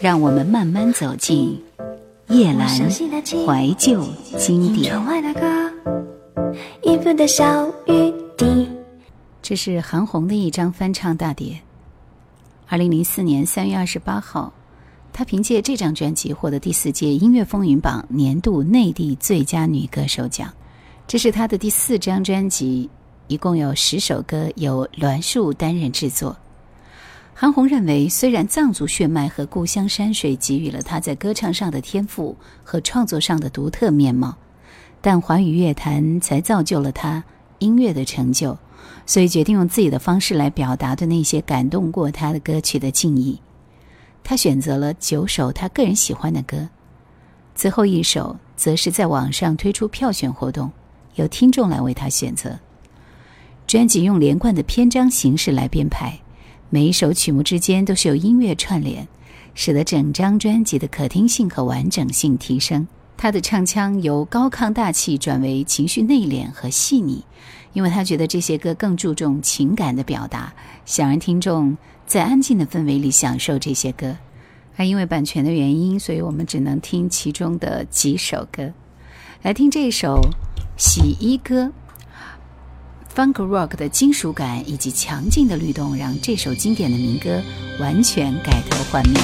让我们慢慢走进叶阑怀旧经典。这是韩红的一张翻唱大碟。二零零四年三月二十八号，她凭借这张专辑获得第四届音乐风云榜年度内地最佳女歌手奖。这是她的第四张专辑，一共有十首歌，由栾树担任制作。韩红认为，虽然藏族血脉和故乡山水给予了她在歌唱上的天赋和创作上的独特面貌，但华语乐坛才造就了她音乐的成就，所以决定用自己的方式来表达对那些感动过她的歌曲的敬意。她选择了九首她个人喜欢的歌，最后一首则是在网上推出票选活动，由听众来为她选择。专辑用连贯的篇章形式来编排。每一首曲目之间都是有音乐串联，使得整张专辑的可听性和完整性提升。他的唱腔由高亢大气转为情绪内敛和细腻，因为他觉得这些歌更注重情感的表达，想让听众在安静的氛围里享受这些歌。而因为版权的原因，所以我们只能听其中的几首歌。来听这首《洗衣歌》。Funk Rock 的金属感以及强劲的律动，让这首经典的民歌完全改头换面。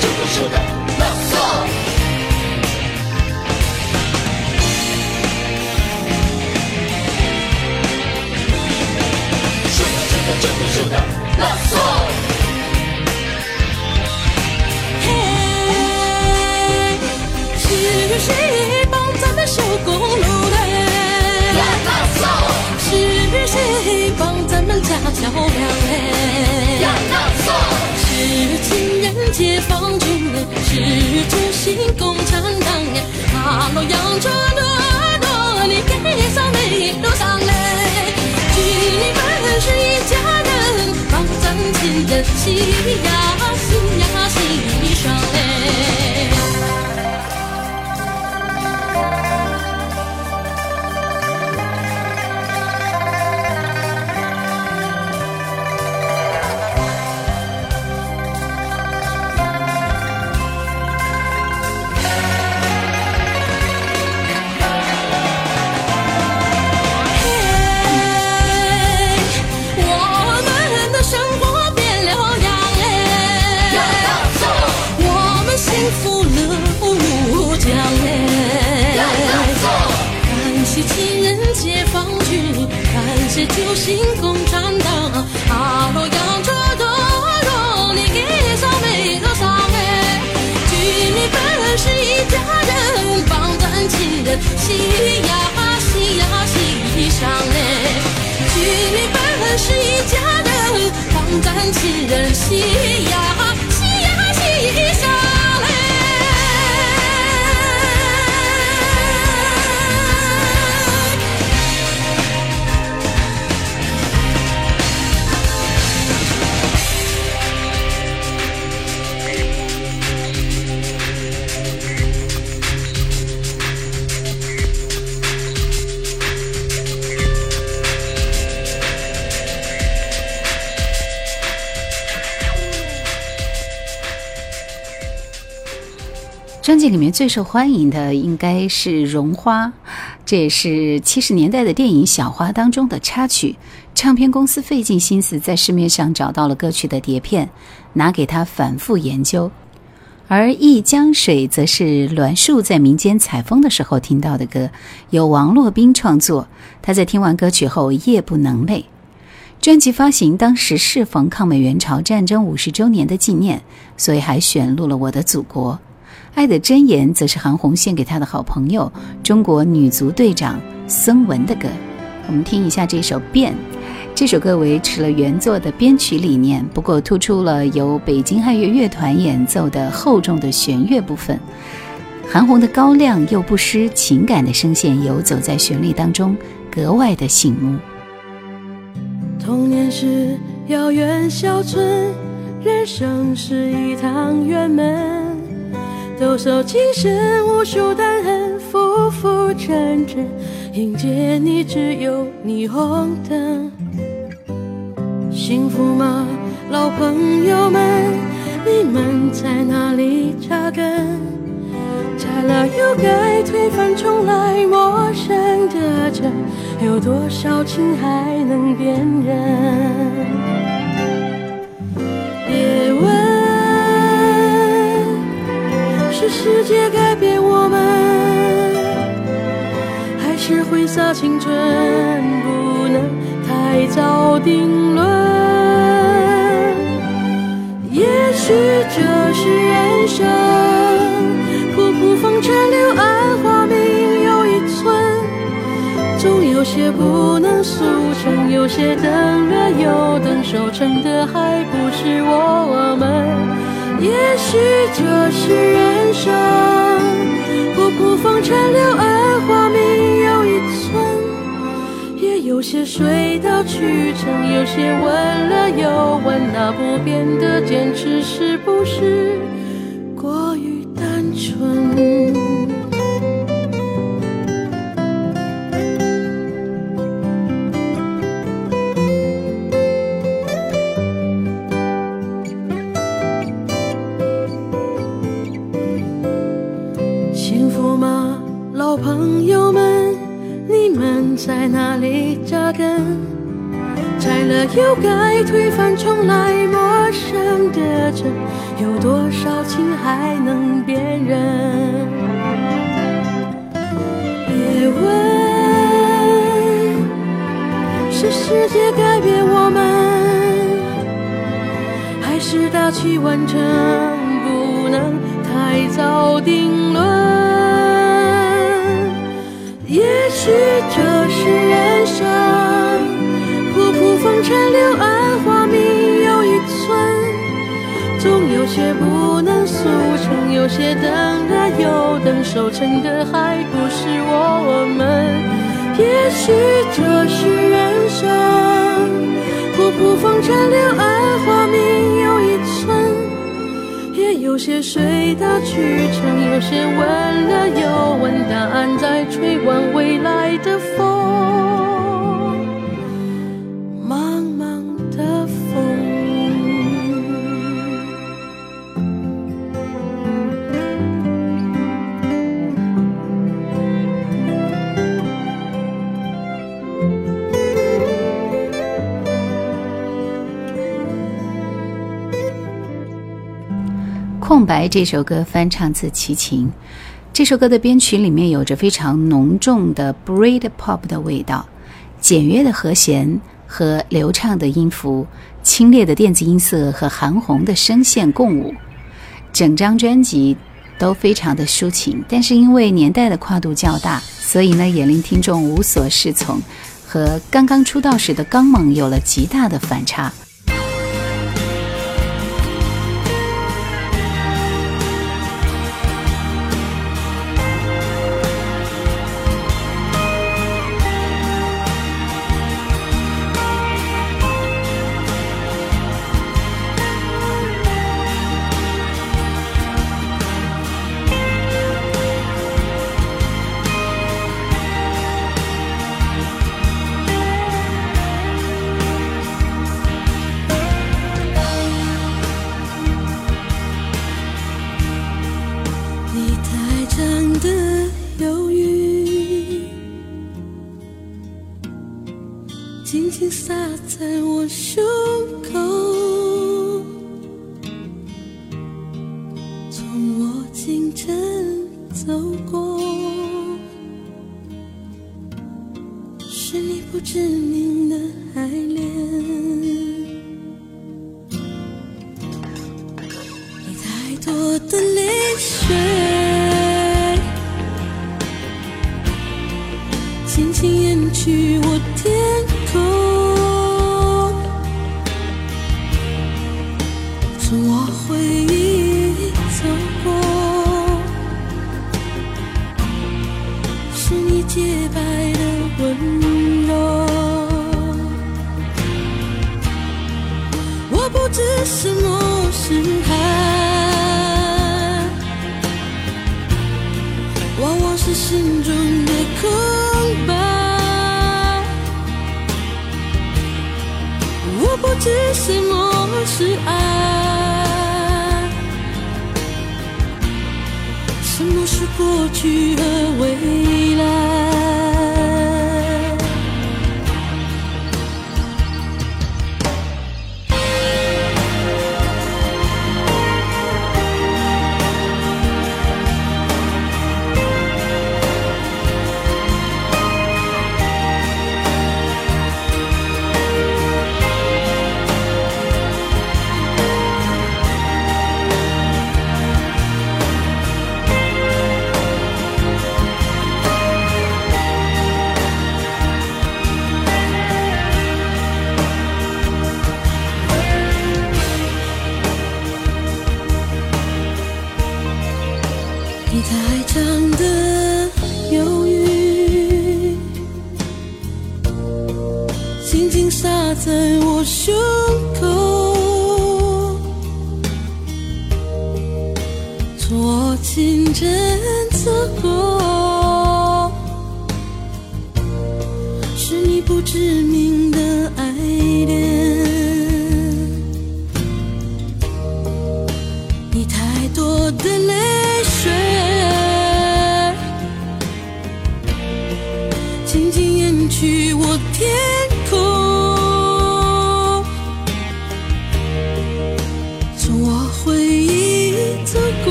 这个时代，拉萨。是这个这个时代，拉萨。嘿，是谁帮咱们修公路嘞？是谁帮咱们架桥梁嘞？拉萨。是亲人解放军嘞，是九星共产党哎，哈罗扬州诺诺，你给上没多少嘞？军民本是一家人，帮咱亲人洗呀洗呀洗上是一家人，帮咱亲人洗呀辑里面最受欢迎的应该是《绒花》，这也是七十年代的电影《小花》当中的插曲。唱片公司费尽心思在市面上找到了歌曲的碟片，拿给他反复研究。而《忆江水》则是栾树在民间采风的时候听到的歌，由王洛宾创作。他在听完歌曲后夜不能寐。专辑发行当时适逢抗美援朝战争五十周年的纪念，所以还选录了《我的祖国》。《爱的箴言》则是韩红献给他的好朋友中国女足队长孙雯的歌。我们听一下这首《变》。这首歌维持了原作的编曲理念，不过突出了由北京爱乐乐团演奏的厚重的弦乐部分。韩红的高亮又不失情感的声线游走在旋律当中，格外的醒目。童年是遥远小村，人生是一趟远门，抖擞精神无数担痕，浮浮沉沉，迎接你只有霓虹灯。幸福吗，老朋友们？你们在哪里扎根？拆了又盖，推翻重来，陌生的城，有多少情还能辨认？是世界改变我们，还是挥洒青春不能太早定论？也许这是人生，仆仆风尘流，暗花明又一村。总有些不能速成，有些等了又等，收成的还不是我们。也许这是人生，仆仆风尘柳，暗花明又一村。也有些水到渠成，有些问了又问，那不变的坚持是不是过于单纯？在哪里扎根？拆了又盖，推翻重来，陌生的城，有多少情还能辨认？别问，是世界改变我们，还是大器晚成，不能太早定论？也许这是人生，仆仆风尘柳，暗花明又一村。总有些不能速成，有些等了又等，守成的还不是我们。也许这是人生，仆仆风尘柳，暗花明又一村。也有些水到渠成，有些问了又问，答案在吹往未来的风，空白这首歌翻唱自齐秦，这首歌的编曲里面有着非常浓重的 bread Pop 的味道，简约的和弦和流畅的音符，清冽的电子音色和韩红的声线共舞，整张专辑都非常的抒情。但是因为年代的跨度较大，所以呢也令听众无所适从，和刚刚出道时的刚猛有了极大的反差。是你。心中的空白。我不知什么是爱，什么是过去和未来。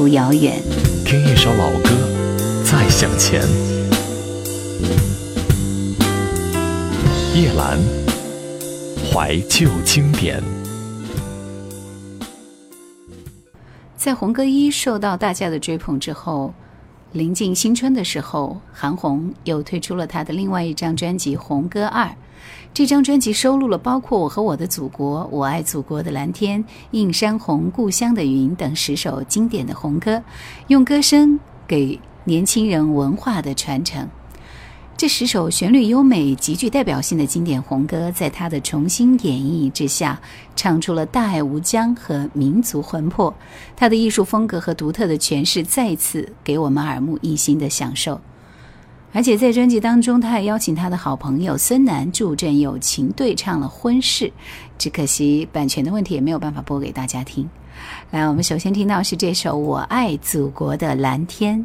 途遥远，听一首老歌，再向前。叶兰，怀旧经典。在红歌一受到大家的追捧之后，临近新春的时候，韩红又推出了她的另外一张专辑《红歌二》。这张专辑收录了包括《我和我的祖国》《我爱祖国的蓝天》《映山红》《故乡的云》等十首经典的红歌，用歌声给年轻人文化的传承。这十首旋律优美、极具代表性的经典红歌，在他的重新演绎之下，唱出了大爱无疆和民族魂魄。他的艺术风格和独特的诠释，再次给我们耳目一新的享受。而且在专辑当中，他还邀请他的好朋友孙楠助阵友情对唱了《婚事》，只可惜版权的问题，也没有办法播给大家听。来，我们首先听到是这首《我爱祖国的蓝天》。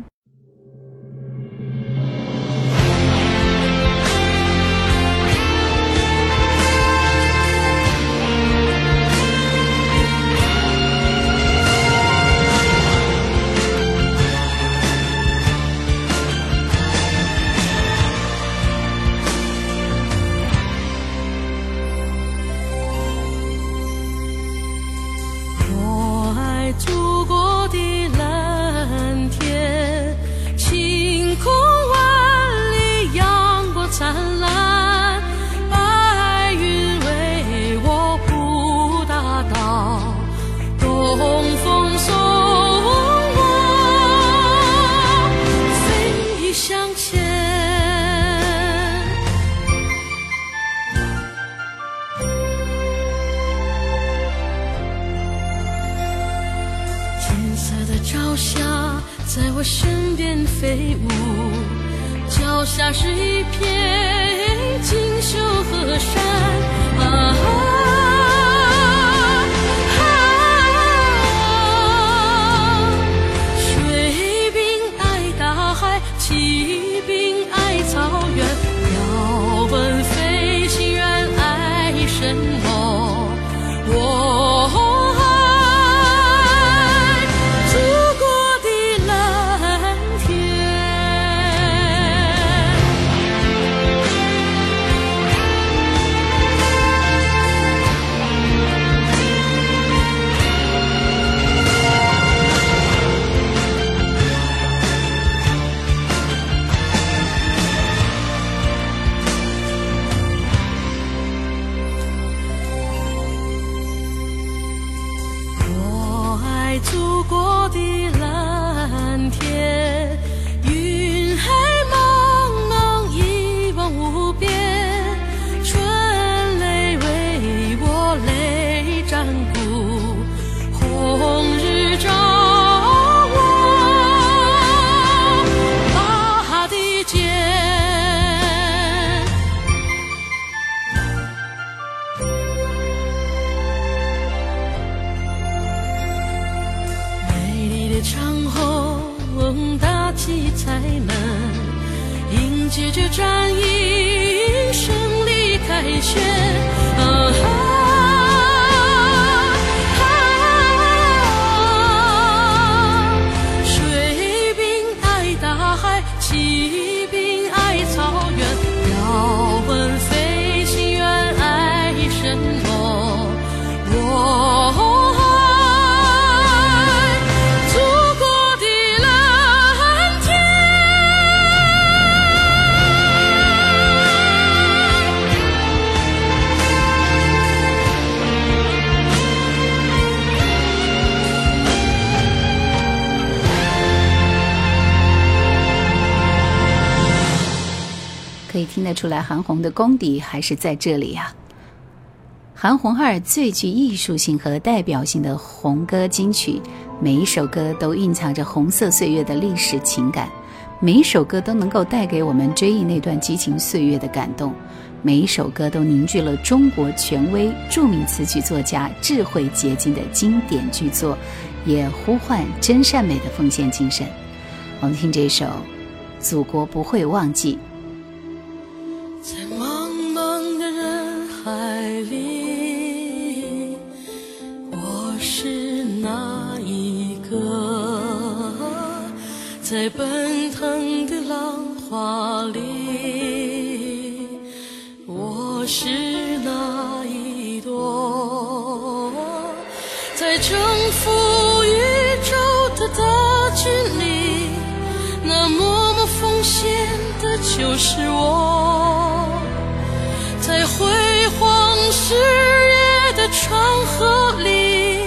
可以听得出来，韩红的功底还是在这里呀。韩红二最具艺术性和代表性的红歌金曲，每一首歌都蕴藏着红色岁月的历史情感，每一首歌都能够带给我们追忆那段激情岁月的感动，每一首歌都凝聚了中国权威著名词曲作家智慧结晶的经典巨作，也呼唤真善美的奉献精神。我们听这首《祖国不会忘记》。海里，我是哪一个在奔腾的浪花里，我是那一朵；在征服宇宙的大军里，那默默奉献的就是我；十月的长河里，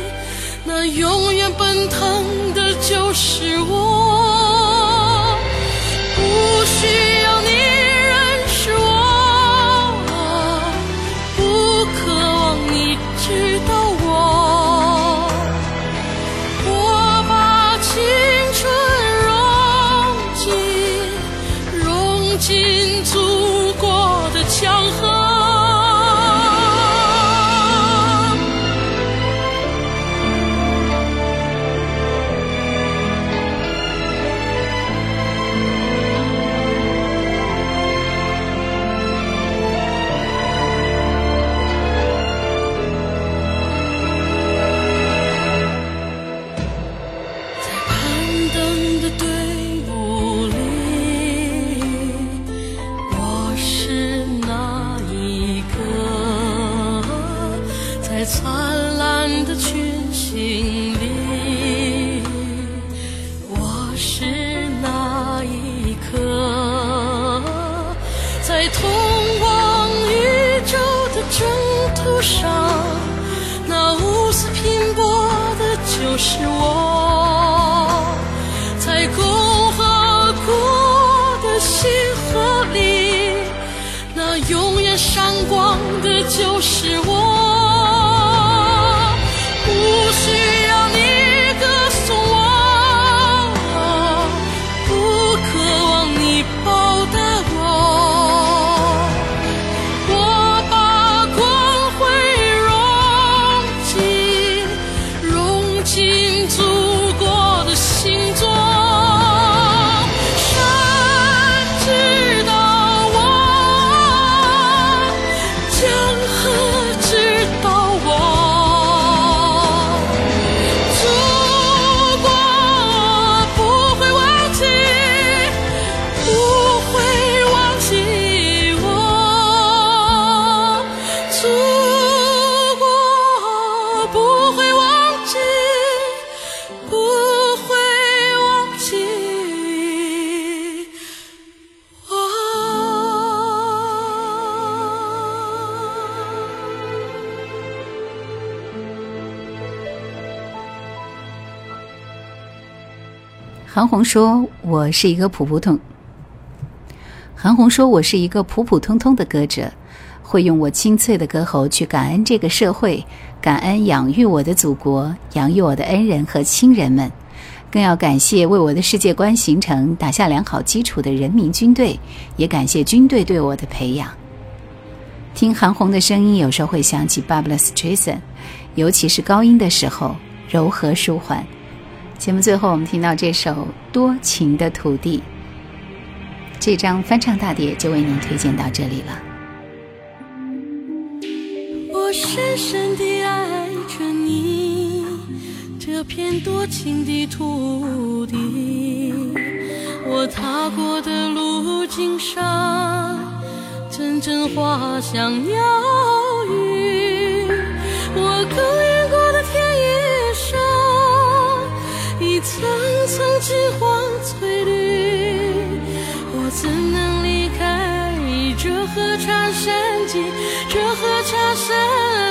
那永远奔腾的就是我，不需要你认识我，不渴望你知道我，我把青春融进融进祖。是我，在共和国的星河里，那永远闪光的就是韩红说：“我是一个普普通。”韩红说：“我是一个普普通通的歌者，会用我清脆的歌喉去感恩这个社会，感恩养育我的祖国，养育我的恩人和亲人们，更要感谢为我的世界观形成打下良好基础的人民军队，也感谢军队对我的培养。”听韩红的声音，有时候会想起 Barbra Streisand，尤其是高音的时候，柔和舒缓。节目最后，我们听到这首《多情的土地》，这张翻唱大碟就为您推荐到这里了。我深深地爱着你，这片多情的土地。我踏过的路径上，阵阵花香鸟语。我耕层层金黄翠绿。我怎能离开这河茶山景？这河茶山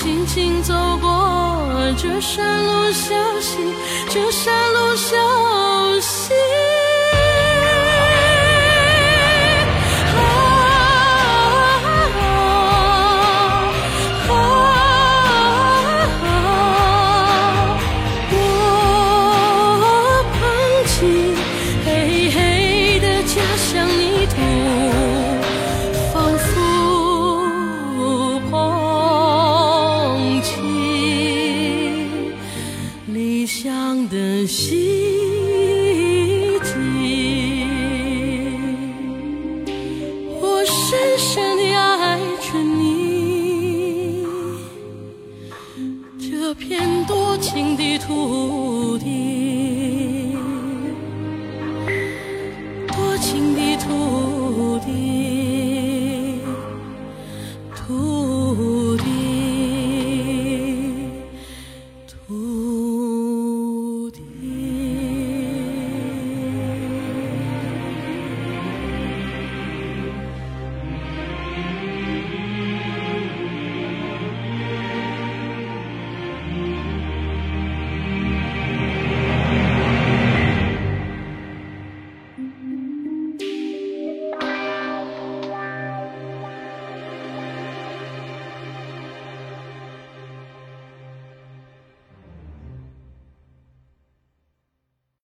轻轻走过这山路小溪，这山路小溪。这片多情的土地多情的土地。